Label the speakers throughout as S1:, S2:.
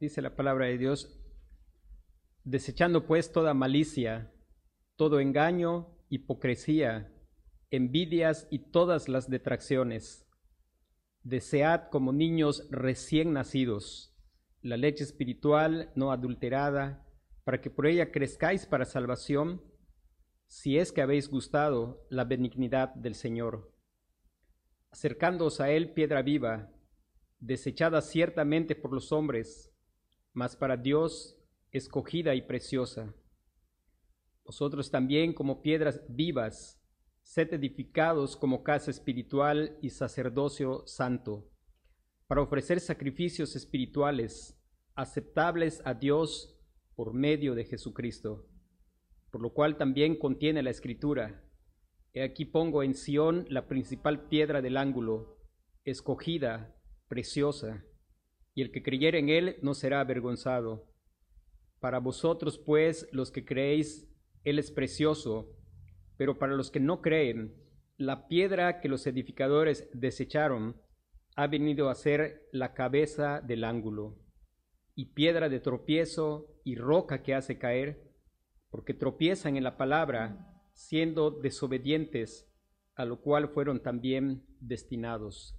S1: dice la palabra de Dios, desechando pues toda malicia, todo engaño, hipocresía, envidias y todas las detracciones. Desead como niños recién nacidos la leche espiritual no adulterada, para que por ella crezcáis para salvación, si es que habéis gustado la benignidad del Señor. Acercándoos a Él piedra viva, desechada ciertamente por los hombres, mas para Dios escogida y preciosa. Vosotros también como piedras vivas, sed edificados como casa espiritual y sacerdocio santo, para ofrecer sacrificios espirituales aceptables a Dios por medio de Jesucristo, por lo cual también contiene la escritura. He aquí pongo en Sión la principal piedra del ángulo, escogida, preciosa, y el que creyere en él no será avergonzado. Para vosotros, pues, los que creéis, él es precioso, pero para los que no creen, la piedra que los edificadores desecharon ha venido a ser la cabeza del ángulo y piedra de tropiezo y roca que hace caer, porque tropiezan en la palabra, siendo desobedientes, a lo cual fueron también destinados.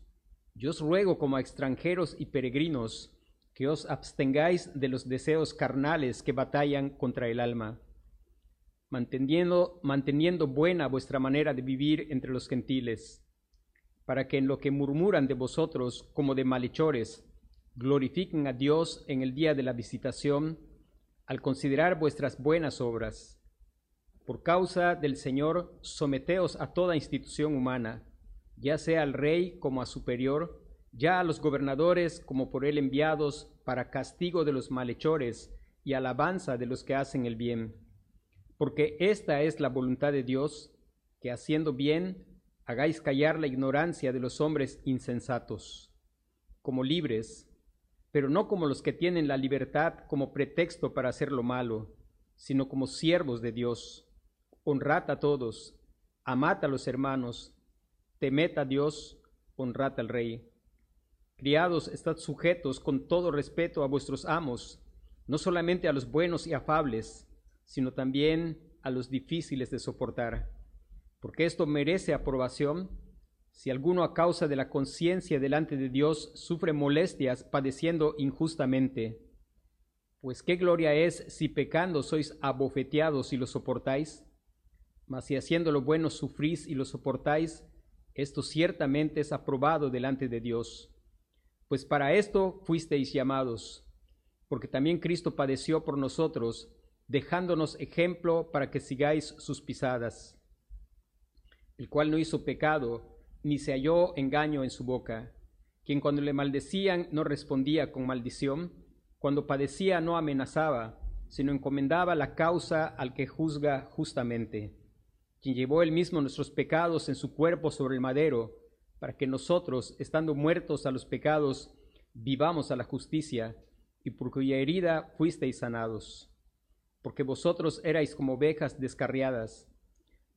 S1: yo os ruego como a extranjeros y peregrinos que os abstengáis de los deseos carnales que batallan contra el alma, manteniendo, manteniendo buena vuestra manera de vivir entre los gentiles para que en lo que murmuran de vosotros como de malhechores, glorifiquen a Dios en el día de la visitación, al considerar vuestras buenas obras. Por causa del Señor, someteos a toda institución humana, ya sea al rey como a superior, ya a los gobernadores como por él enviados para castigo de los malhechores y alabanza de los que hacen el bien. Porque esta es la voluntad de Dios, que haciendo bien hagáis callar la ignorancia de los hombres insensatos, como libres, pero no como los que tienen la libertad como pretexto para hacer lo malo, sino como siervos de Dios. Honrad a todos, amad a los hermanos, temed a Dios, honrad al Rey. Criados, estad sujetos con todo respeto a vuestros amos, no solamente a los buenos y afables, sino también a los difíciles de soportar porque esto merece aprobación si alguno a causa de la conciencia delante de Dios sufre molestias padeciendo injustamente. Pues qué gloria es si pecando sois abofeteados y lo soportáis, mas si haciendo lo bueno sufrís y lo soportáis, esto ciertamente es aprobado delante de Dios. Pues para esto fuisteis llamados, porque también Cristo padeció por nosotros, dejándonos ejemplo para que sigáis sus pisadas el cual no hizo pecado, ni se halló engaño en su boca, quien cuando le maldecían no respondía con maldición, cuando padecía no amenazaba, sino encomendaba la causa al que juzga justamente, quien llevó él mismo nuestros pecados en su cuerpo sobre el madero, para que nosotros, estando muertos a los pecados, vivamos a la justicia, y por cuya herida fuisteis sanados. Porque vosotros erais como ovejas descarriadas,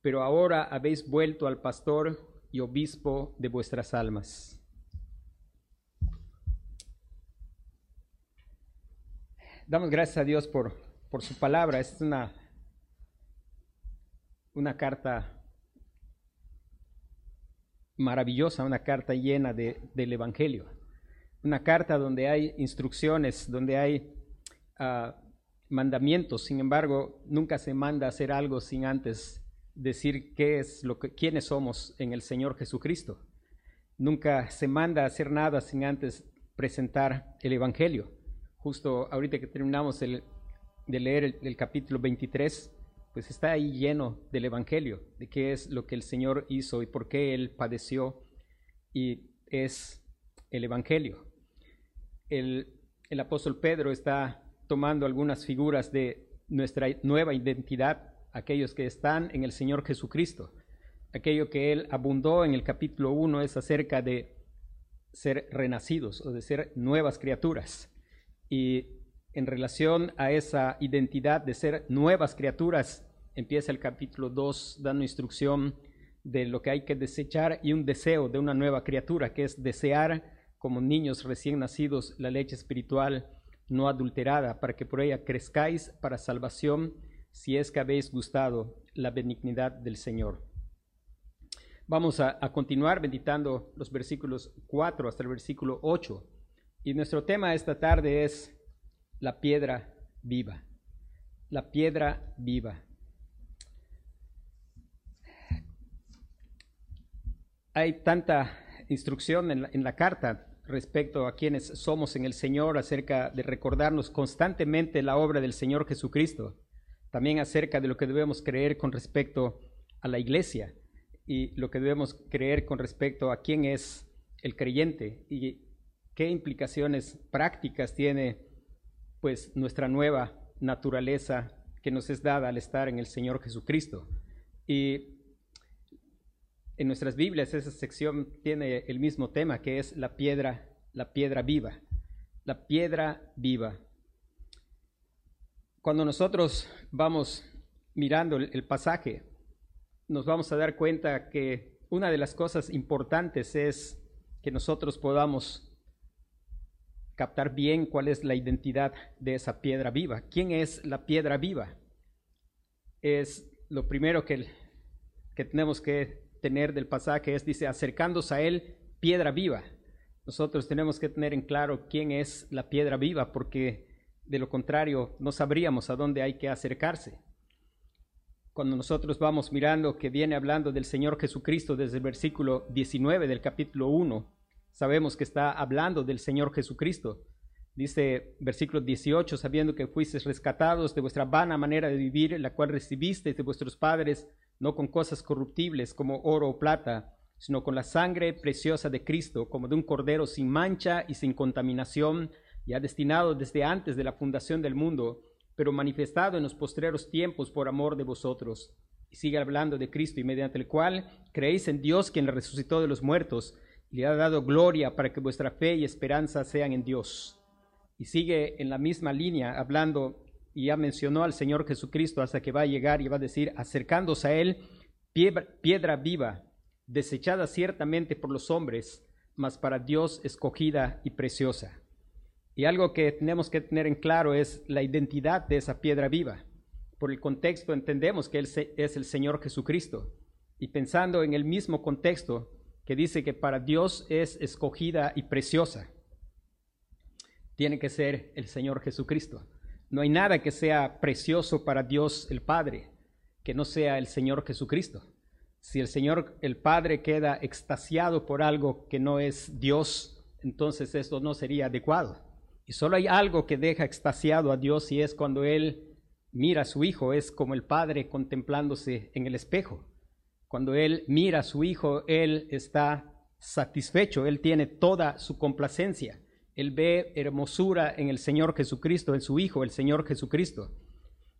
S1: pero ahora habéis vuelto al pastor y obispo de vuestras almas. Damos gracias a Dios por, por su palabra. Es una, una carta maravillosa, una carta llena de, del Evangelio. Una carta donde hay instrucciones, donde hay ah, mandamientos. Sin embargo, nunca se manda a hacer algo sin antes decir qué es lo que, quiénes somos en el Señor Jesucristo. Nunca se manda a hacer nada sin antes presentar el Evangelio. Justo ahorita que terminamos de leer el, capítulo 23, pues está ahí lleno del Evangelio, de qué es lo que el Señor hizo y por qué Él padeció, y es el Evangelio. El, el apóstol Pedro está tomando algunas figuras de nuestra nueva identidad, aquellos que están en el Señor Jesucristo. Aquello que él abundó en el capítulo 1 es acerca de ser renacidos o de ser nuevas criaturas. Y en relación a esa identidad de ser nuevas criaturas, empieza el capítulo 2 dando instrucción de lo que hay que desechar y un deseo de una nueva criatura, que es desear como niños recién nacidos la leche espiritual no adulterada, para que por ella crezcáis para salvación, si es que habéis gustado la benignidad del Señor. Vamos a, continuar meditando los versículos 4 hasta el versículo 8. Y nuestro tema esta tarde es la piedra viva. La piedra viva. Hay tanta instrucción en la, carta respecto a quienes somos en el Señor, acerca de recordarnos constantemente la obra del Señor Jesucristo, también acerca de lo que debemos creer con respecto a la iglesia y lo que debemos creer con respecto a quién es el creyente y qué implicaciones prácticas tiene pues nuestra nueva naturaleza que nos es dada al estar en el Señor Jesucristo. Y en nuestras Biblias esa sección tiene el mismo tema que es la piedra, la piedra viva, la piedra viva. Cuando nosotros vamos mirando el, pasaje, nos vamos a dar cuenta que una de las cosas importantes es que nosotros podamos captar bien cuál es la identidad de esa piedra viva. ¿Quién es la piedra viva? Es lo primero que, que tenemos que tener del pasaje es, dice, acercándose a él, piedra viva. Nosotros tenemos que tener en claro quién es la piedra viva, porque de lo contrario no sabríamos a dónde hay que acercarse. Cuando nosotros vamos mirando que viene hablando del Señor Jesucristo desde el versículo 19 del capítulo 1, sabemos que está hablando del Señor Jesucristo. Dice versículo 18, sabiendo que fuisteis rescatados de vuestra vana manera de vivir, la cual recibisteis de vuestros padres, no con cosas corruptibles como oro o plata, sino con la sangre preciosa de Cristo, como de un cordero sin mancha y sin contaminación, ya destinado desde antes de la fundación del mundo, pero manifestado en los postreros tiempos por amor de vosotros. Y sigue hablando de Cristo, y mediante el cual creéis en Dios, quien resucitó de los muertos, le ha dado gloria para que vuestra fe y esperanza sean en Dios. Y sigue en la misma línea hablando y ya mencionó al Señor Jesucristo hasta que va a llegar y va a decir, acercándose a Él, piedra, viva, desechada ciertamente por los hombres, mas para Dios escogida y preciosa. Y algo que tenemos que tener en claro es la identidad de esa piedra viva. Por el contexto entendemos que Él es el Señor Jesucristo. Y pensando en el mismo contexto que dice que para Dios es escogida y preciosa, tiene que ser el Señor Jesucristo. No hay nada que sea precioso para Dios el Padre que no sea el Señor Jesucristo. Si el Señor el Padre queda extasiado por algo que no es Dios, entonces esto no sería adecuado. Y solo hay algo que deja extasiado a Dios y es cuando Él mira a su Hijo, es como el Padre contemplándose en el espejo. Cuando Él mira a su Hijo, Él está satisfecho, Él tiene toda su complacencia. Él ve hermosura en el Señor Jesucristo, en su Hijo, el Señor Jesucristo.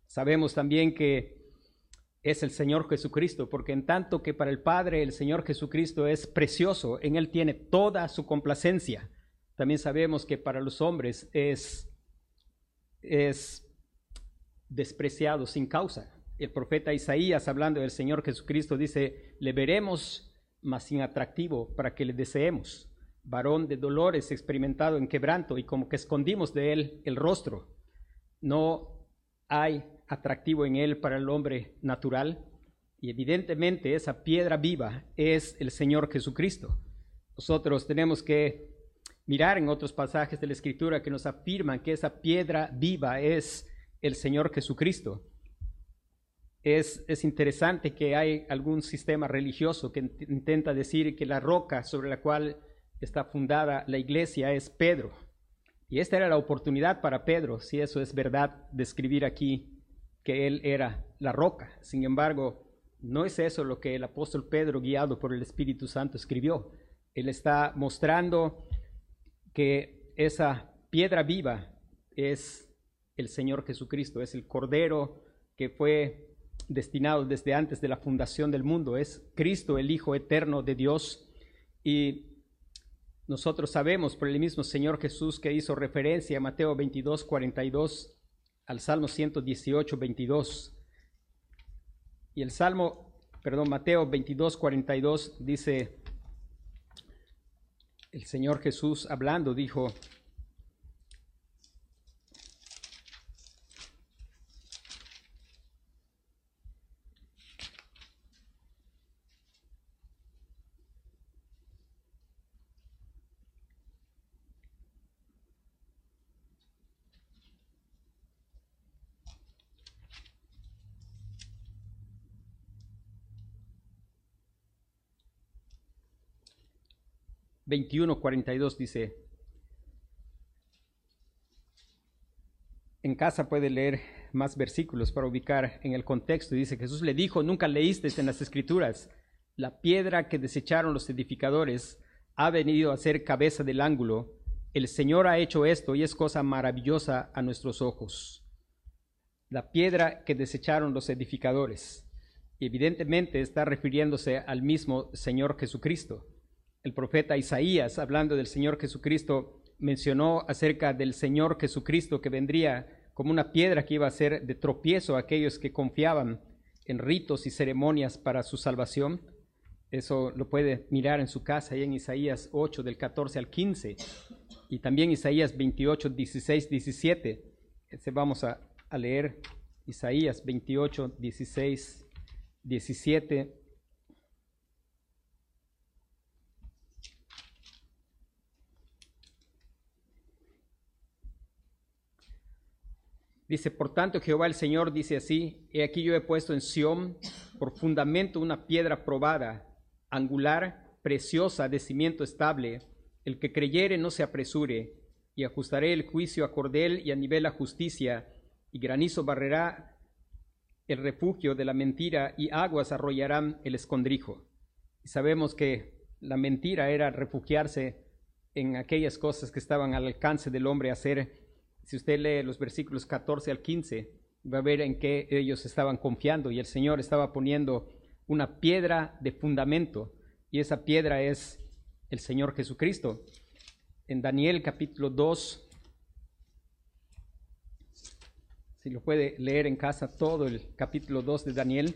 S1: Sabemos también que es el Señor Jesucristo, porque en tanto que para el Padre el Señor Jesucristo es precioso, en Él tiene toda su complacencia. También sabemos que para los hombres es, es despreciado sin causa. El profeta Isaías, hablando del Señor Jesucristo, dice, le veremos, mas sin atractivo, para que le deseemos varón de dolores, experimentado en quebranto, y como que escondimos de él el rostro. No hay atractivo en él para el hombre natural, y evidentemente esa piedra viva es el Señor Jesucristo. Nosotros tenemos que mirar en otros pasajes de la Escritura que nos afirman que esa piedra viva es el Señor Jesucristo. Es, es, interesante que hay algún sistema religioso que intenta decir que la roca sobre la cual está fundada la iglesia es Pedro. Y esta era la oportunidad para Pedro, si eso es verdad, de escribir aquí que él era la roca. Sin embargo, no es eso lo que el apóstol Pedro, guiado por el Espíritu Santo, escribió. Él está mostrando que esa piedra viva es el Señor Jesucristo, es el Cordero que fue destinado desde antes de la fundación del mundo, es Cristo, el Hijo eterno de Dios. Y nosotros sabemos por el mismo Señor Jesús que hizo referencia a Mateo 22, 42 al Salmo 118, 22. Y el Salmo, perdón, Mateo 22, 42 dice, el Señor Jesús hablando dijo, 21, 42 dice, en casa puede leer más versículos para ubicar en el contexto. Dice, Jesús le dijo, nunca leíste en las escrituras, la piedra que desecharon los edificadores ha venido a ser cabeza del ángulo. El Señor ha hecho esto y es cosa maravillosa a nuestros ojos. La piedra que desecharon los edificadores. Evidentemente está refiriéndose al mismo Señor Jesucristo el profeta Isaías, hablando del Señor Jesucristo, mencionó acerca del Señor Jesucristo que vendría como una piedra que iba a ser de tropiezo a aquellos que confiaban en ritos y ceremonias para su salvación. Eso lo puede mirar en su casa, ahí en Isaías 8, del 14 al 15, y también Isaías 28, 16, 17. Este vamos a, a leer Isaías 28, 16, 17 Dice, por tanto, Jehová el Señor dice así, he aquí yo he puesto en Sión por fundamento una piedra probada, angular, preciosa, de cimiento estable. El que creyere no se apresure, y ajustaré el juicio a cordel y a nivel la justicia, y granizo barrerá el refugio de la mentira, y aguas arrollarán el escondrijo. Y sabemos que la mentira era refugiarse en aquellas cosas que estaban al alcance del hombre hacer si usted lee los versículos 14 al 15, va a ver en qué ellos estaban confiando y el Señor estaba poniendo una piedra de fundamento y esa piedra es el Señor Jesucristo. En Daniel capítulo 2, si lo puede leer en casa todo el capítulo 2 de Daniel,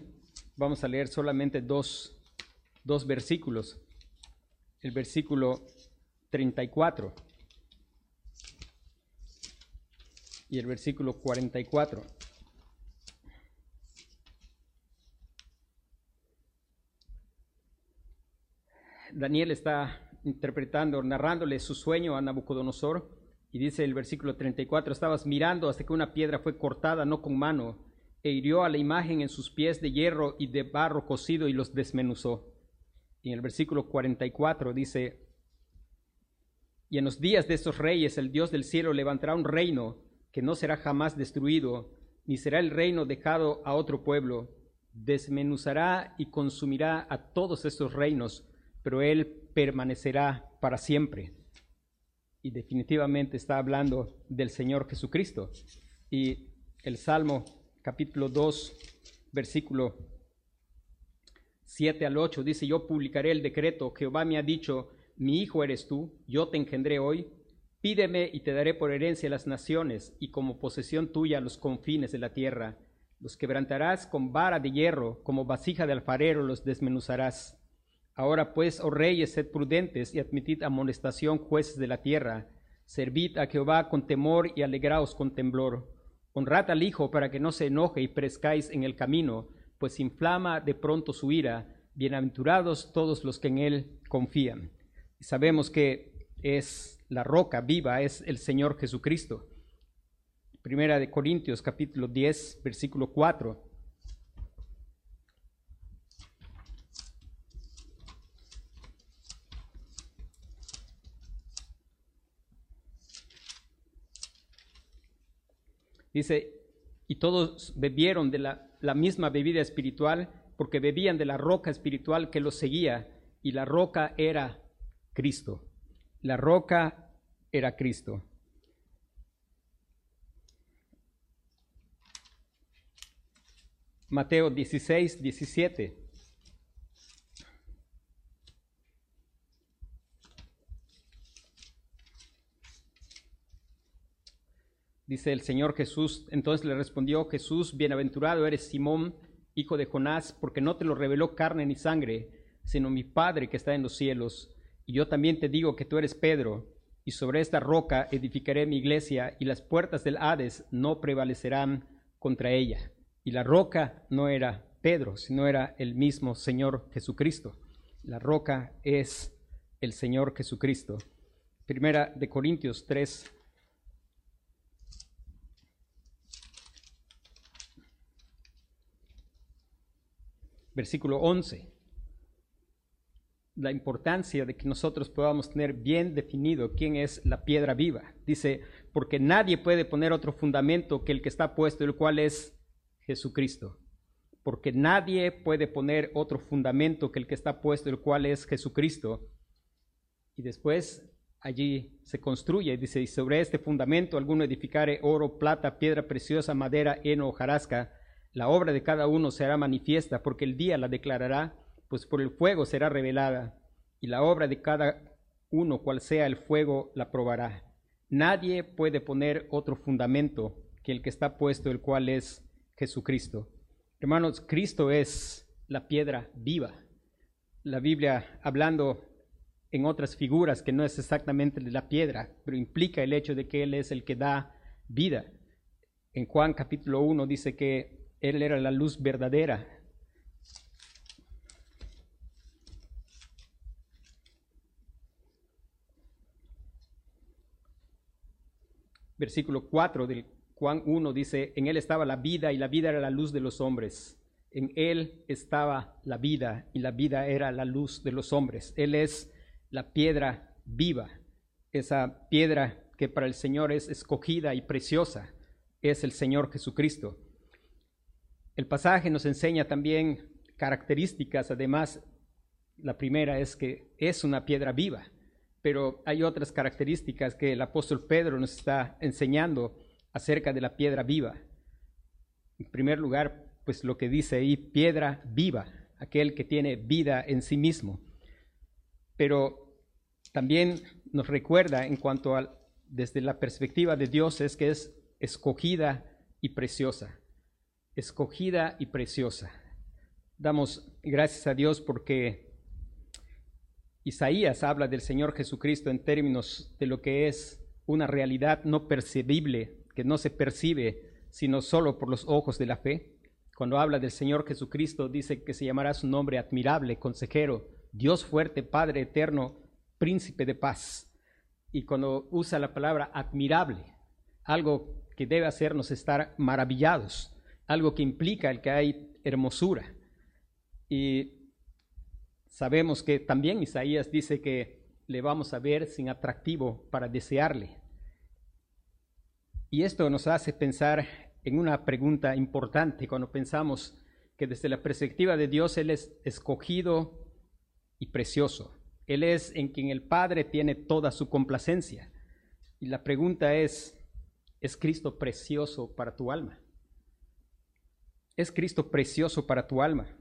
S1: vamos a leer solamente dos, dos versículos. El versículo 34. Y el versículo 44. Daniel está interpretando, narrándole su sueño a Nabucodonosor y dice el versículo 34, estabas mirando hasta que una piedra fue cortada no con mano e hirió a la imagen en sus pies de hierro y de barro cocido y los desmenuzó. Y en el versículo 44 dice, y en los días de estos reyes el Dios del cielo levantará un reino que no será jamás destruido, ni será el reino dejado a otro pueblo. Desmenuzará y consumirá a todos estos reinos, pero él permanecerá para siempre. Y definitivamente está hablando del Señor Jesucristo. Y el Salmo capítulo 2, versículo 7 al 8 dice, yo publicaré el decreto, Jehová me ha dicho, mi hijo eres tú, yo te engendré hoy, Pídeme y te daré por herencia las naciones y como posesión tuya los confines de la tierra. Los quebrantarás con vara de hierro, como vasija de alfarero los desmenuzarás. Ahora pues, oh reyes, sed prudentes y admitid amonestación, jueces de la tierra. Servid a Jehová con temor y alegraos con temblor. Honrad al Hijo para que no se enoje y perezcáis en el camino, pues inflama de pronto su ira. Bienaventurados todos los que en él confían. Y sabemos que es la roca viva es el Señor Jesucristo. Primera de Corintios capítulo 10, versículo 4. Dice, y todos bebieron de la, la, misma bebida espiritual porque bebían de la roca espiritual que los seguía, y la roca era Cristo. La roca era Cristo. Mateo 16, 17. Dice el Señor Jesús, entonces le respondió Jesús, bienaventurado eres Simón, hijo de Jonás, porque no te lo reveló carne ni sangre, sino mi Padre que está en los cielos. Y yo también te digo que tú eres Pedro, y sobre esta roca edificaré mi iglesia, y las puertas del Hades no prevalecerán contra ella. Y la roca no era Pedro, sino era el mismo Señor Jesucristo. La roca es el Señor Jesucristo. Primera de Corintios 3, versículo 11. La importancia de que nosotros podamos tener bien definido quién es la piedra viva. Dice, porque nadie puede poner otro fundamento que el que está puesto, el cual es Jesucristo. Porque nadie puede poner otro fundamento que el que está puesto, el cual es Jesucristo. Y después allí se construye, dice, y sobre este fundamento alguno edificare oro, plata, piedra preciosa, madera, heno, hojarasca, la obra de cada uno será manifiesta, porque el día la declarará, pues por el fuego será revelada, y la obra de cada uno, cual sea el fuego, la probará. Nadie puede poner otro fundamento que el que está puesto, el cual es Jesucristo. Hermanos, Cristo es la piedra viva. La Biblia, hablando en otras figuras que no es exactamente la piedra, pero implica el hecho de que Él es el que da vida. En Juan capítulo 1 dice que él era la luz verdadera. Versículo 4 del Juan 1 dice, en Él estaba la vida y la vida era la luz de los hombres. En Él estaba la vida y la vida era la luz de los hombres. Él es la piedra viva, esa piedra que para el Señor es escogida y preciosa, es el Señor Jesucristo. El pasaje nos enseña también características, además, la primera es que es una piedra viva, pero hay otras características que el apóstol Pedro nos está enseñando acerca de la piedra viva. En primer lugar, pues lo que dice ahí, piedra viva, aquel que tiene vida en sí mismo. Pero también nos recuerda en cuanto a, desde la perspectiva de Dios, es que es escogida y preciosa escogida y preciosa. Damos gracias a Dios porque Isaías habla del Señor Jesucristo en términos de lo que es una realidad no percibible, que no se percibe sino solo por los ojos de la fe. Cuando habla del Señor Jesucristo dice que se llamará su nombre admirable, consejero, Dios fuerte, Padre eterno, príncipe de paz. Y cuando usa la palabra admirable, algo que debe hacernos estar maravillados algo que implica el que hay hermosura. Y sabemos que también Isaías dice que le vamos a ver sin atractivo para desearle. Y esto nos hace pensar en una pregunta importante cuando pensamos que desde la perspectiva de Dios Él es escogido y precioso. Él es en quien el Padre tiene toda su complacencia. Y la pregunta es, ¿es Cristo precioso para tu alma? ¿Es Cristo precioso para tu alma?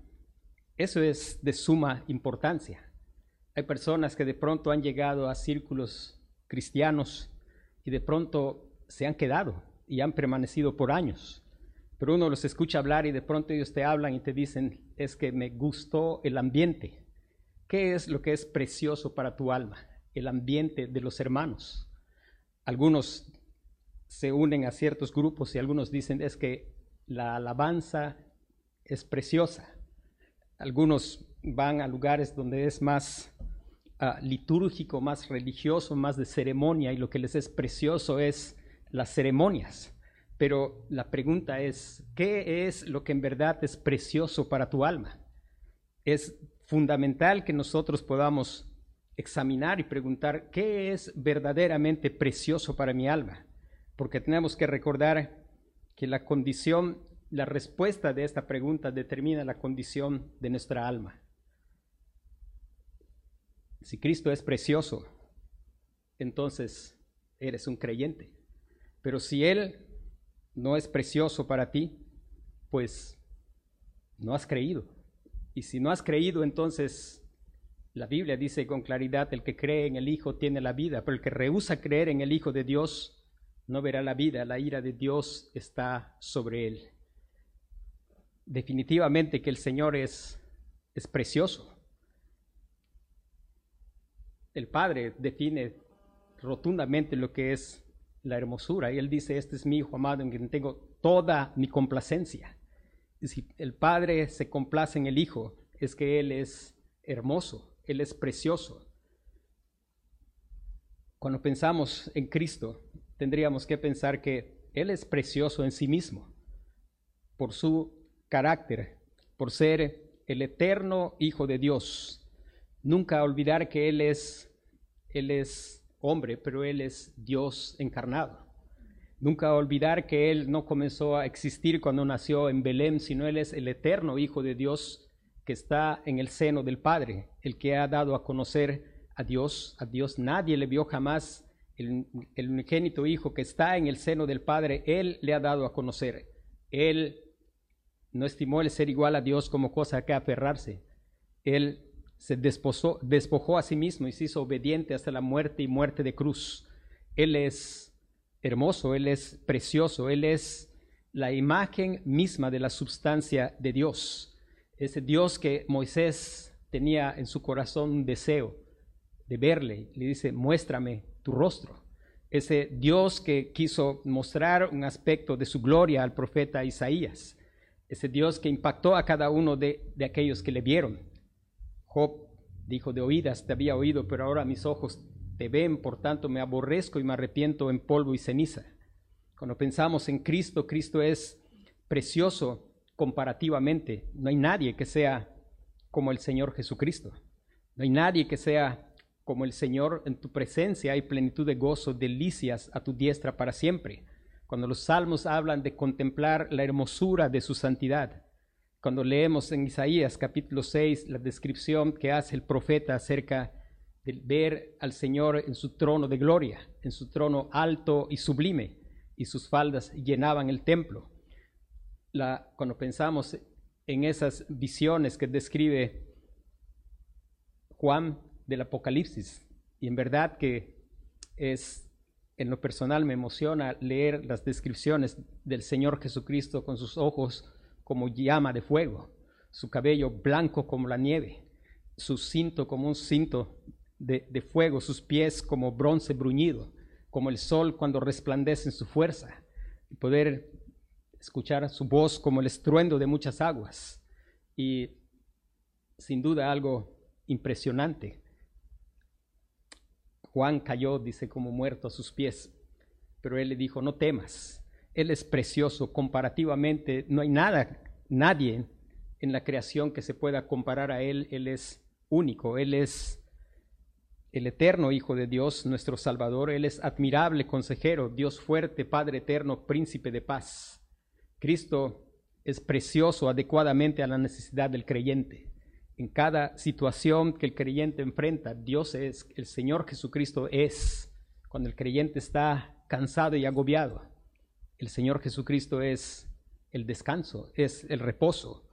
S1: Eso es de suma importancia. Hay personas que de pronto han llegado a círculos cristianos y de pronto se han quedado y han permanecido por años. Pero uno los escucha hablar y de pronto ellos te hablan y te dicen, es que me gustó el ambiente. ¿Qué es lo que es precioso para tu alma? El ambiente de los hermanos. Algunos se unen a ciertos grupos y algunos dicen, es que la alabanza es preciosa. Algunos van a lugares donde es más ah, litúrgico, más religioso, más de ceremonia y lo que les es precioso es las ceremonias. Pero la pregunta es, ¿qué es lo que en verdad es precioso para tu alma? Es fundamental que nosotros podamos examinar y preguntar, ¿qué es verdaderamente precioso para mi alma? Porque tenemos que recordar que la condición, la respuesta de esta pregunta determina la condición de nuestra alma. Si Cristo es precioso, entonces eres un creyente. Pero si Él no es precioso para ti, pues no has creído. Y si no has creído, entonces la Biblia dice con claridad, el que cree en el Hijo tiene la vida, pero el que rehúsa creer en el Hijo de Dios no verá la vida, la ira de Dios está sobre él. Definitivamente que el Señor es, es precioso. El Padre define rotundamente lo que es la hermosura y Él dice, este es mi Hijo amado en quien tengo toda mi complacencia. Y si el Padre se complace en el Hijo, es que Él es hermoso, Él es precioso. Cuando pensamos en Cristo, tendríamos que pensar que Él es precioso en sí mismo, por su carácter, por ser el eterno Hijo de Dios. Nunca olvidar que Él es, Él es hombre, pero Él es Dios encarnado. Nunca olvidar que Él no comenzó a existir cuando nació en Belén, sino Él es el eterno Hijo de Dios que está en el seno del Padre, el que ha dado a conocer a Dios. A Dios nadie le vio jamás el, unigénito Hijo que está en el seno del Padre, Él le ha dado a conocer. Él no estimó el ser igual a Dios como cosa que aferrarse. Él se despojó a sí mismo y se hizo obediente hasta la muerte y muerte de cruz. Él es hermoso, Él es precioso, Él es la imagen misma de la substancia de Dios. Ese Dios que Moisés tenía en su corazón un deseo de verle. Le dice, muéstrame tu rostro. Ese Dios que quiso mostrar un aspecto de su gloria al profeta Isaías. Ese Dios que impactó a cada uno de, de aquellos que le vieron. Job dijo, de oídas te había oído, pero ahora mis ojos te ven, por tanto me aborrezco y me arrepiento en polvo y ceniza. Cuando pensamos en Cristo, Cristo es precioso comparativamente. No hay nadie que sea como el Señor Jesucristo. No hay nadie que sea como el Señor en tu presencia hay plenitud de gozo, delicias a tu diestra para siempre. Cuando los salmos hablan de contemplar la hermosura de su santidad, cuando leemos en Isaías capítulo 6 la descripción que hace el profeta acerca de ver al Señor en su trono de gloria, en su trono alto y sublime, y sus faldas llenaban el templo. La, cuando pensamos en esas visiones que describe Juan del Apocalipsis. Y en verdad que es, en lo personal me emociona leer las descripciones del Señor Jesucristo con sus ojos como llama de fuego, su cabello blanco como la nieve, su cinto como un cinto de, de fuego, sus pies como bronce bruñido, como el sol cuando resplandece en su fuerza, y poder escuchar su voz como el estruendo de muchas aguas. Y sin duda algo impresionante. Juan cayó, dice, como muerto a sus pies, pero él le dijo, no temas, él es precioso comparativamente, no hay nada, nadie en la creación que se pueda comparar a él, él es único, él es el eterno Hijo de Dios, nuestro Salvador, él es admirable consejero, Dios fuerte, Padre eterno, príncipe de paz. Cristo es precioso adecuadamente a la necesidad del creyente en cada situación que el creyente enfrenta, Dios es, el Señor Jesucristo es, cuando el creyente está cansado y agobiado, el Señor Jesucristo es el descanso, es el reposo.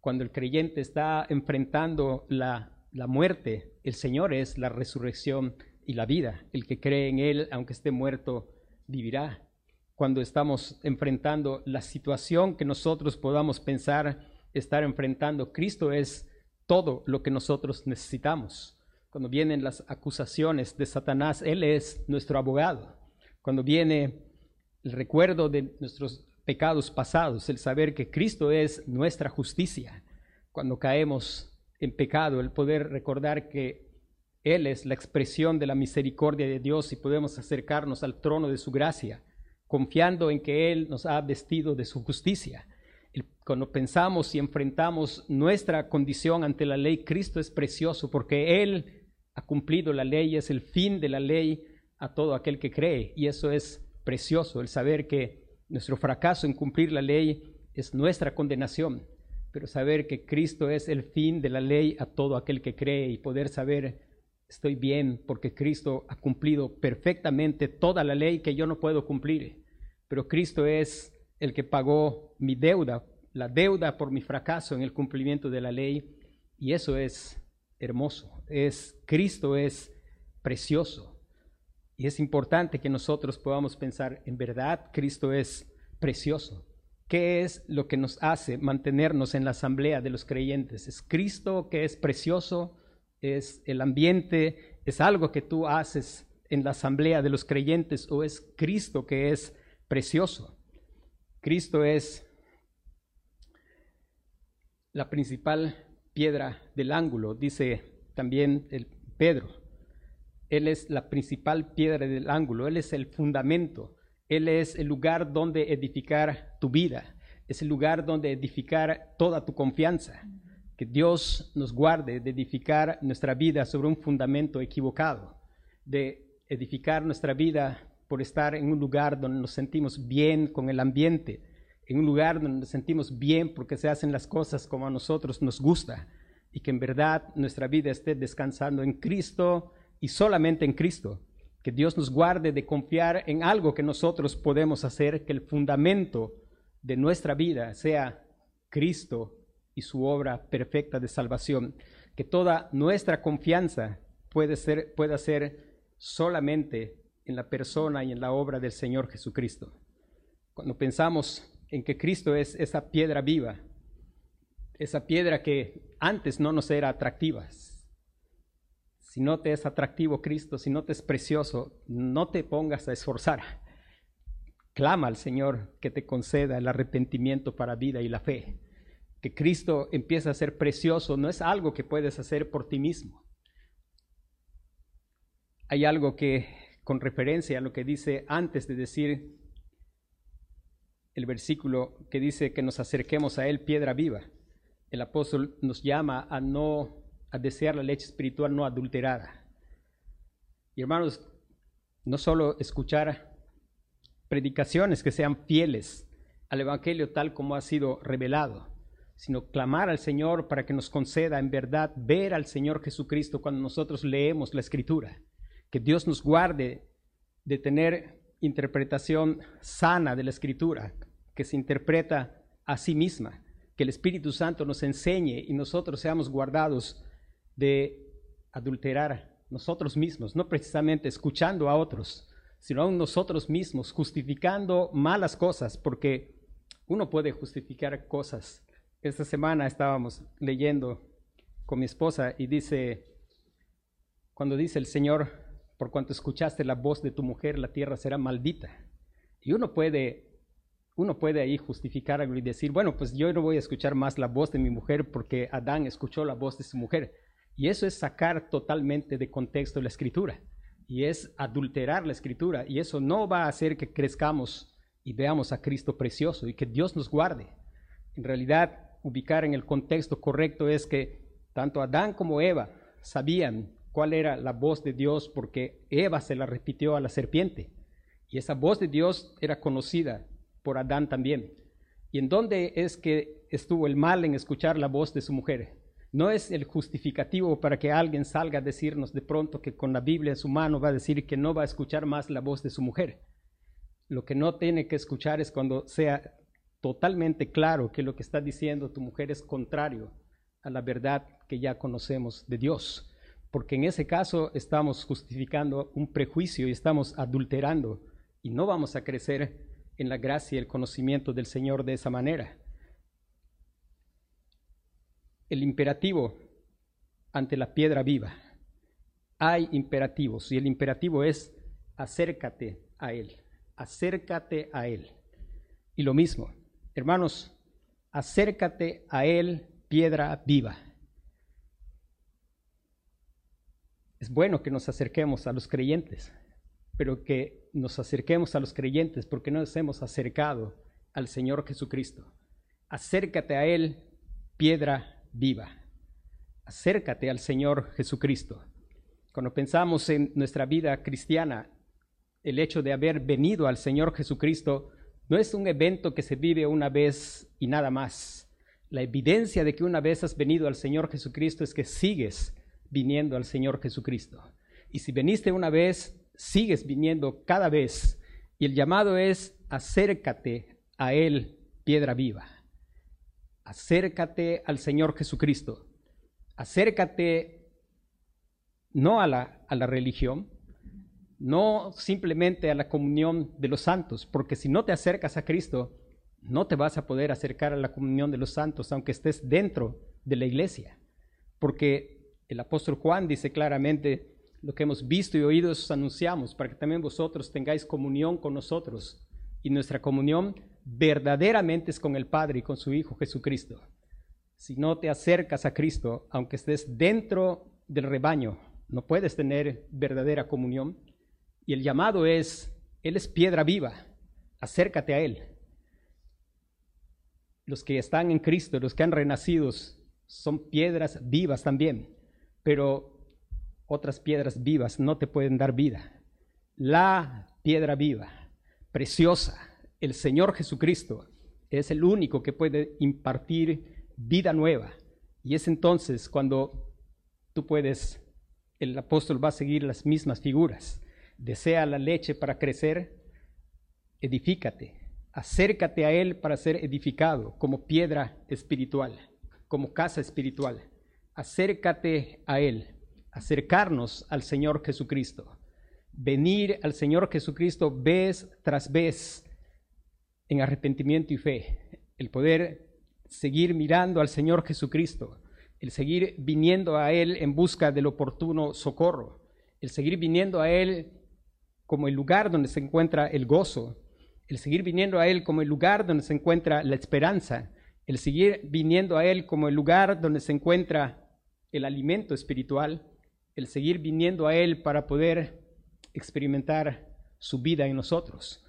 S1: Cuando el creyente está enfrentando la, la muerte, el Señor es la resurrección y la vida. El que cree en Él, aunque esté muerto, vivirá. Cuando estamos enfrentando la situación que nosotros podamos pensar estar enfrentando, Cristo es todo lo que nosotros necesitamos. Cuando vienen las acusaciones de Satanás, Él es nuestro abogado. Cuando viene el recuerdo de nuestros pecados pasados, el saber que Cristo es nuestra justicia. Cuando caemos en pecado, el poder recordar que Él es la expresión de la misericordia de Dios y podemos acercarnos al trono de su gracia, confiando en que Él nos ha vestido de su justicia cuando pensamos y enfrentamos nuestra condición ante la ley, Cristo es precioso porque Él ha cumplido la ley, es el fin de la ley a todo aquel que cree. Y eso es precioso, el saber que nuestro fracaso en cumplir la ley es nuestra condenación, pero saber que Cristo es el fin de la ley a todo aquel que cree y poder saber, estoy bien porque Cristo ha cumplido perfectamente toda la ley que yo no puedo cumplir, pero Cristo es el que pagó mi deuda, la deuda por mi fracaso en el cumplimiento de la ley. Y eso es hermoso. Es Cristo es precioso. Y es importante que nosotros podamos pensar, en verdad, Cristo es precioso. ¿Qué es lo que nos hace mantenernos en la asamblea de los creyentes? ¿Es Cristo que es precioso? ¿Es el ambiente? ¿Es algo que tú haces en la asamblea de los creyentes? ¿O es Cristo que es precioso? Cristo es la principal piedra del ángulo, dice también el Pedro. Él es la principal piedra del ángulo, Él es el fundamento, Él es el lugar donde edificar tu vida, es el lugar donde edificar toda tu confianza. Que Dios nos guarde de edificar nuestra vida sobre un fundamento equivocado, de edificar nuestra vida por estar en un lugar donde nos sentimos bien con el ambiente, en un lugar donde nos sentimos bien porque se hacen las cosas como a nosotros nos gusta y que en verdad nuestra vida esté descansando en Cristo y solamente en Cristo. Que Dios nos guarde de confiar en algo que nosotros podemos hacer, que el fundamento de nuestra vida sea Cristo y su obra perfecta de salvación. Que toda nuestra confianza puede ser, pueda ser solamente en la persona y en la obra del Señor Jesucristo. Cuando pensamos en que Cristo es esa piedra viva, esa piedra que antes no nos era atractiva. Si no te es atractivo Cristo, si no te es precioso, no te pongas a esforzar. Clama al Señor que te conceda el arrepentimiento para vida y la fe. Que Cristo empiece a ser precioso no es algo que puedes hacer por ti mismo. Hay algo que, con referencia a lo que dice antes de decir el versículo que dice que nos acerquemos a Él piedra viva. El apóstol nos llama a no a desear la leche espiritual no adulterada. Y hermanos, no solo escuchar predicaciones que sean fieles al Evangelio tal como ha sido revelado, sino clamar al Señor para que nos conceda en verdad ver al Señor Jesucristo cuando nosotros leemos la Escritura. Que Dios nos guarde de tener interpretación sana de la Escritura, que se interpreta a sí misma. Que el Espíritu Santo nos enseñe y nosotros seamos guardados de adulterar nosotros mismos, no precisamente escuchando a otros, sino a nosotros mismos, justificando malas cosas, porque uno puede justificar cosas. Esta semana estábamos leyendo con mi esposa y dice, cuando dice el Señor, por cuanto escuchaste la voz de tu mujer, la tierra será maldita. Y uno puede uno puede ahí justificar algo y decir, bueno, pues yo no voy a escuchar más la voz de mi mujer porque Adán escuchó la voz de su mujer. Y eso es sacar totalmente de contexto la escritura. Y es adulterar la escritura. Y eso no va a hacer que crezcamos y veamos a Cristo precioso y que Dios nos guarde. En realidad, ubicar en el contexto correcto es que tanto Adán como Eva sabían cuál era la voz de Dios porque Eva se la repitió a la serpiente. Y esa voz de Dios era conocida por Adán también. ¿Y en dónde es que estuvo el mal en escuchar la voz de su mujer? No es el justificativo para que alguien salga a decirnos de pronto que con la Biblia en su mano va a decir que no va a escuchar más la voz de su mujer. Lo que no tiene que escuchar es cuando sea totalmente claro que lo que está diciendo tu mujer es contrario a la verdad que ya conocemos de Dios. Porque en ese caso estamos justificando un prejuicio y estamos adulterando y no vamos a crecer en la gracia y el conocimiento del Señor de esa manera. El imperativo ante la piedra viva. Hay imperativos y el imperativo es acércate a Él, acércate a Él. Y lo mismo, hermanos, acércate a Él, piedra viva. Es bueno que nos acerquemos a los creyentes, pero que nos acerquemos a los creyentes porque no nos hemos acercado al Señor Jesucristo. Acércate a Él, piedra viva. Acércate al Señor Jesucristo. Cuando pensamos en nuestra vida cristiana, el hecho de haber venido al Señor Jesucristo no es un evento que se vive una vez y nada más. La evidencia de que una vez has venido al Señor Jesucristo es que sigues viniendo al Señor Jesucristo. Y si veniste una vez, sigues viniendo cada vez y el llamado es acércate a Él, piedra viva. acércate al Señor Jesucristo. Acércate no a la, a la religión, no simplemente a la comunión de los santos, porque si no te acercas a Cristo, no te vas a poder acercar a la comunión de los santos, aunque estés dentro de la iglesia, porque el apóstol Juan dice claramente, lo que hemos visto y oído os anunciamos, para que también vosotros tengáis comunión con nosotros, y nuestra comunión verdaderamente es con el Padre y con su Hijo Jesucristo. Si no te acercas a Cristo, aunque estés dentro del rebaño, no puedes tener verdadera comunión y el llamado es, Él es piedra viva, acércate a Él. Los que están en Cristo, los que han renacido, son piedras vivas también, pero otras piedras vivas no te pueden dar vida. La piedra viva, preciosa, el Señor Jesucristo, es el único que puede impartir vida nueva. Y es entonces cuando tú puedes, el apóstol va a seguir las mismas figuras desea la leche para crecer, edifícate, acércate a Él para ser edificado como piedra espiritual, como casa espiritual. Acércate a Él, acercarnos al Señor Jesucristo, venir al Señor Jesucristo vez tras vez en arrepentimiento y fe, el poder seguir mirando al Señor Jesucristo, el seguir viniendo a Él en busca del oportuno socorro, el seguir viniendo a Él como el lugar donde se encuentra el gozo, el seguir viniendo a Él como el lugar donde se encuentra la esperanza, el seguir viniendo a Él como el lugar donde se encuentra el alimento espiritual, el seguir viniendo a Él para poder experimentar su vida en nosotros.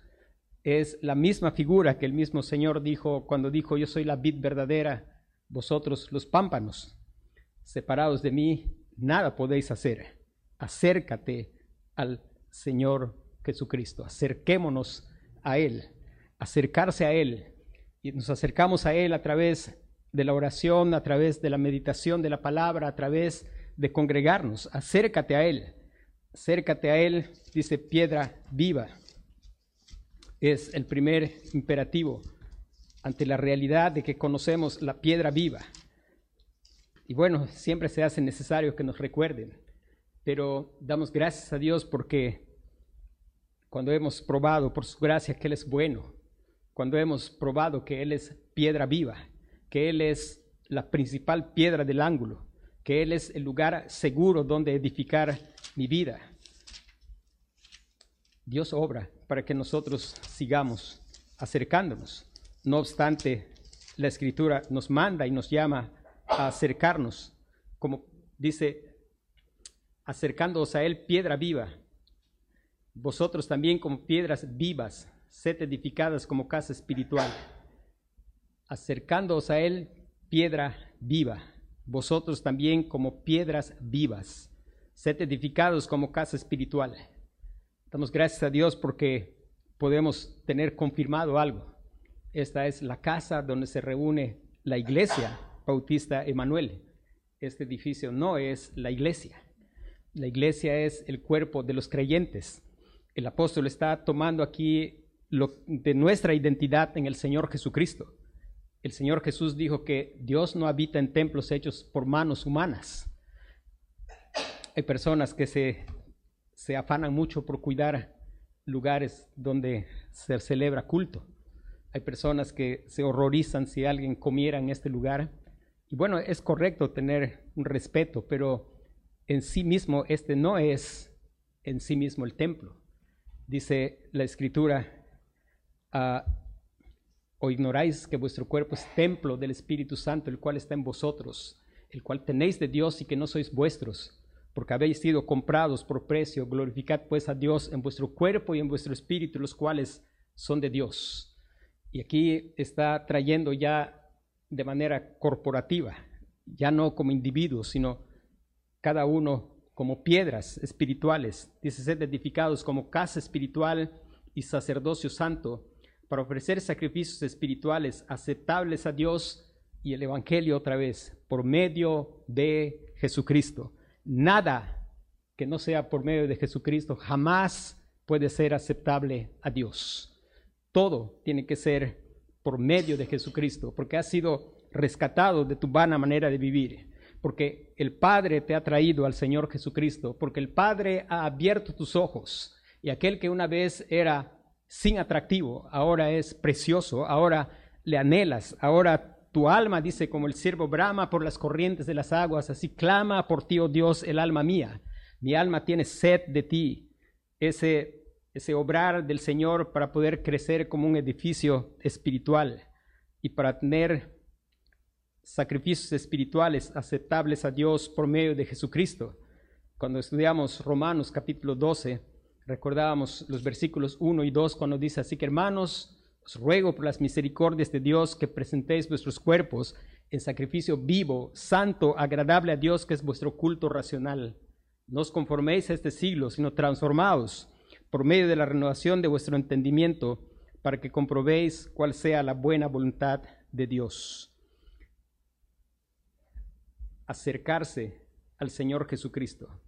S1: Es la misma figura que el mismo Señor dijo cuando dijo, yo soy la vid verdadera, vosotros los pámpanos. Separados de mí, nada podéis hacer. Acércate al Señor Jesucristo. Acerquémonos a Él, acercarse a Él. Y nos acercamos a Él a través de la oración, a través de la meditación de la palabra, a través de congregarnos. Acércate a Él. Acércate a Él, dice piedra viva. Es el primer imperativo ante la realidad de que conocemos la piedra viva. Y bueno, siempre se hace necesario que nos recuerden pero damos gracias a Dios porque cuando hemos probado por su gracia que Él es bueno, cuando hemos probado que Él es piedra viva, que Él es la principal piedra del ángulo, que Él es el lugar seguro donde edificar mi vida. Dios obra para que nosotros sigamos acercándonos. No obstante, la escritura nos manda y nos llama a acercarnos, como dice acercándoos a él piedra viva. Vosotros también como piedras vivas, sed edificadas como casa espiritual. Acercándoos a él piedra viva. Vosotros también como piedras vivas, sed edificados como casa espiritual. Damos gracias a Dios porque podemos tener confirmado algo. Esta es la casa donde se reúne la iglesia Bautista Emanuel. Este edificio no es la iglesia. La iglesia es el cuerpo de los creyentes. El apóstol está tomando aquí lo, de nuestra identidad en el Señor Jesucristo. El Señor Jesús dijo que Dios no habita en templos hechos por manos humanas. Hay personas que se, se afanan mucho por cuidar lugares donde se celebra culto. Hay personas que se horrorizan si alguien comiera en este lugar. Y bueno, es correcto tener un respeto, pero en sí mismo este no es en sí mismo el templo. Dice la escritura, ah, o ignoráis que vuestro cuerpo es templo del Espíritu Santo, el cual está en vosotros, el cual tenéis de Dios y que no sois vuestros, porque habéis sido comprados por precio. Glorificad pues a Dios en vuestro cuerpo y en vuestro espíritu, los cuales son de Dios. Y aquí está trayendo ya de manera corporativa, ya no como individuos, sino cada uno como piedras espirituales, dice ser edificados como casa espiritual y sacerdocio santo, para ofrecer sacrificios espirituales aceptables a Dios y el Evangelio otra vez, por medio de Jesucristo. Nada que no sea por medio de Jesucristo jamás puede ser aceptable a Dios. Todo tiene que ser por medio de Jesucristo, porque ha sido rescatado de tu vana manera de vivir, porque el Padre te ha traído al Señor Jesucristo, porque el Padre ha abierto tus ojos y aquel que una vez era sin atractivo, ahora es precioso, ahora le anhelas, ahora tu alma dice como el siervo brama por las corrientes de las aguas, así clama por ti, oh Dios, el alma mía. Mi alma tiene sed de ti. Ese, ese obrar del Señor para poder crecer como un edificio espiritual y para tener sacrificios espirituales aceptables a Dios por medio de Jesucristo. Cuando estudiamos Romanos capítulo 12, recordábamos los versículos 1 y 2 cuando dice así que hermanos, os ruego por las misericordias de Dios que presentéis vuestros cuerpos en sacrificio vivo, santo, agradable a Dios, que es vuestro culto racional. No os conforméis a este siglo, sino transformaos por medio de la renovación de vuestro entendimiento, para que comprobéis cuál sea la buena voluntad de Dios. Acercarse al Señor Jesucristo,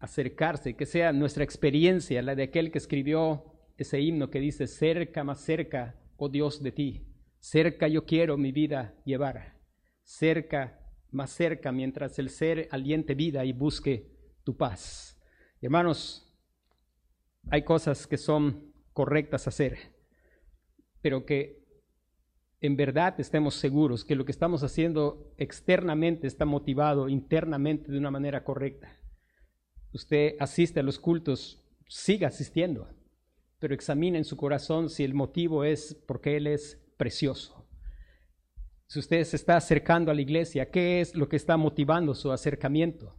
S1: acercarse, que sea nuestra experiencia, la de aquel que escribió ese himno que dice, cerca, más cerca oh Dios, de ti. Cerca yo quiero mi vida llevar. Cerca, más cerca, mientras el ser aliente vida y busque tu paz. Hermanos, hay cosas que son correctas hacer, pero que en verdad estemos seguros que lo que estamos haciendo externamente está motivado internamente de una manera correcta. Usted asiste a los cultos, siga asistiendo pero examine en su corazón si el motivo es porque Él es precioso. Si usted se está acercando a la iglesia, ¿qué es lo que está motivando su acercamiento?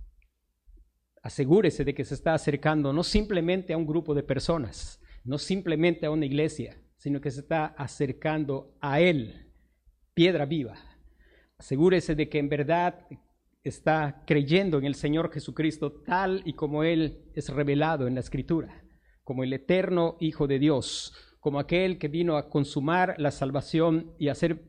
S1: Asegúrese de que se está acercando no simplemente a un grupo de personas, no simplemente a una iglesia, sino que se está acercando a Él, piedra viva. Asegúrese de que en verdad está creyendo en el Señor Jesucristo tal y como Él es revelado en la Escritura como el eterno Hijo de Dios, como aquel que vino a consumar la salvación y hacer,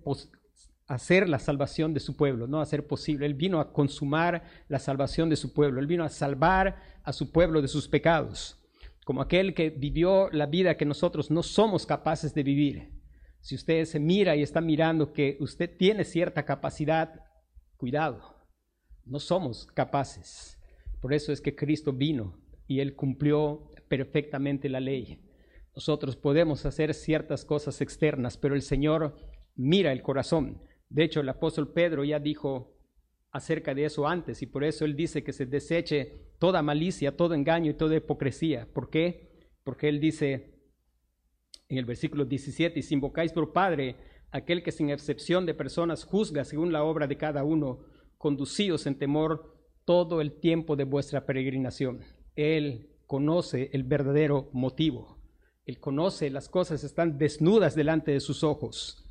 S1: la salvación de su pueblo, no hacer posible. Él vino a consumar la salvación de su pueblo, él vino a salvar a su pueblo de sus pecados, como aquel que vivió la vida que nosotros no somos capaces de vivir. Si usted se mira y está mirando que usted tiene cierta capacidad, cuidado, no somos capaces. Por eso es que Cristo vino y él cumplió perfectamente la ley. Nosotros podemos hacer ciertas cosas externas, pero el Señor mira el corazón. De hecho, el apóstol Pedro ya dijo acerca de eso antes y por eso él dice que se deseche toda malicia, todo engaño y toda hipocresía. ¿Por qué? Porque él dice en el versículo 17, y si invocáis por Padre aquel que sin excepción de personas juzga según la obra de cada uno, conducíos en temor todo el tiempo de vuestra peregrinación. Él conoce el verdadero motivo. Él conoce las cosas están desnudas delante de sus ojos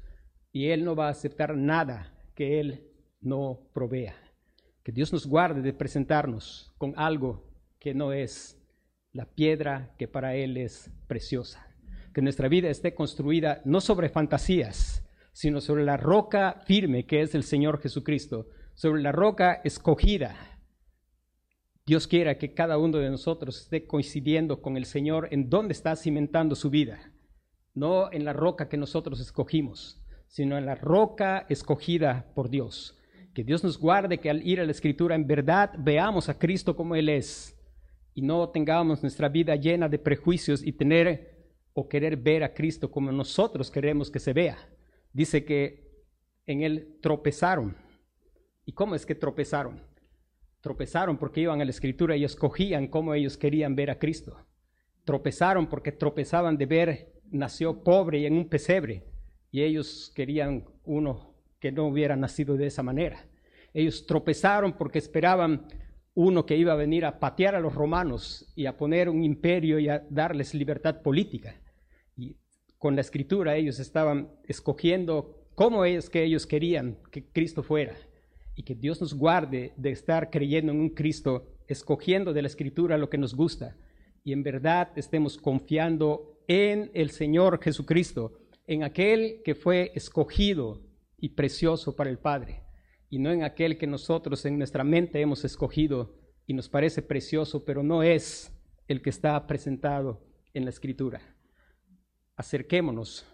S1: y Él no va a aceptar nada que Él no provea. Que Dios nos guarde de presentarnos con algo que no es la piedra que para Él es preciosa. Que nuestra vida esté construida no sobre fantasías, sino sobre la roca firme que es el Señor Jesucristo, sobre la roca escogida, Dios quiera que cada uno de nosotros esté coincidiendo con el Señor en dónde está cimentando su vida, no en la roca que nosotros escogimos, sino en la roca escogida por Dios. Que Dios nos guarde que al ir a la Escritura en verdad veamos a Cristo como Él es y no tengamos nuestra vida llena de prejuicios y tener o querer ver a Cristo como nosotros queremos que se vea. Dice que en Él tropezaron. ¿Y cómo es que tropezaron? Tropezaron porque iban a la escritura y escogían cómo ellos querían ver a Cristo. Tropezaron porque tropezaban de ver, nació pobre y en un pesebre, y ellos querían uno que no hubiera nacido de esa manera. Ellos tropezaron porque esperaban uno que iba a venir a patear a los romanos y a poner un imperio y a darles libertad política. Y con la escritura ellos estaban escogiendo cómo es que ellos querían que Cristo fuera y que Dios nos guarde de estar creyendo en un Cristo, escogiendo de la Escritura lo que nos gusta y en verdad estemos confiando en el Señor Jesucristo, en aquel que fue escogido y precioso para el Padre, y no en aquel que nosotros en nuestra mente hemos escogido y nos parece precioso, pero no es el que está presentado en la Escritura. Acerquémonos,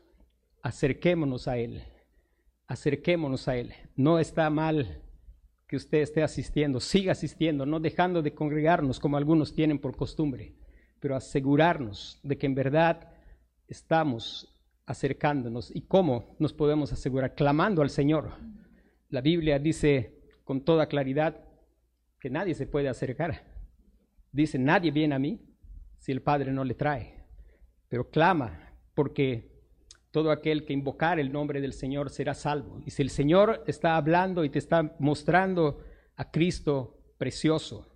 S1: acerquémonos a Él acerquémonos a Él. No está mal que usted esté asistiendo, siga asistiendo, no dejando de congregarnos como algunos tienen por costumbre, pero asegurarnos de que en verdad estamos acercándonos. ¿Y cómo nos podemos asegurar? Clamando al Señor. La Biblia dice con toda claridad que nadie se puede acercar. Dice, nadie viene a mí si el Padre no le trae, pero clama porque todo aquel que invocar el nombre del Señor será salvo. Y si el Señor está hablando y te está mostrando a Cristo precioso,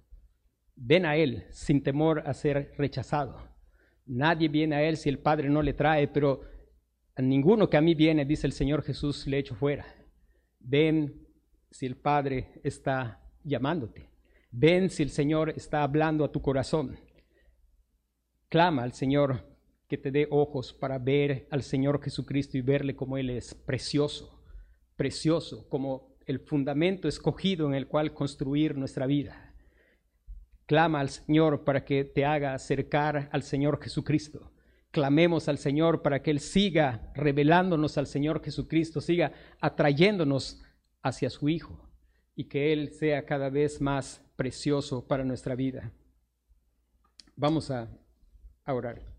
S1: ven a Él sin temor a ser rechazado. Nadie viene a Él si el Padre no le trae, pero a ninguno que a mí viene, dice el Señor Jesús, le echo fuera. Ven si el Padre está llamándote. Ven si el Señor está hablando a tu corazón. Clama al Señor que te dé ojos para ver al Señor Jesucristo y verle como Él es precioso, precioso, como el fundamento escogido en el cual construir nuestra vida. Clama al Señor para que te haga acercar al Señor Jesucristo. Clamemos al Señor para que Él siga revelándonos al Señor Jesucristo, siga atrayéndonos hacia su Hijo y que Él sea cada vez más precioso para nuestra vida. Vamos a, a orar.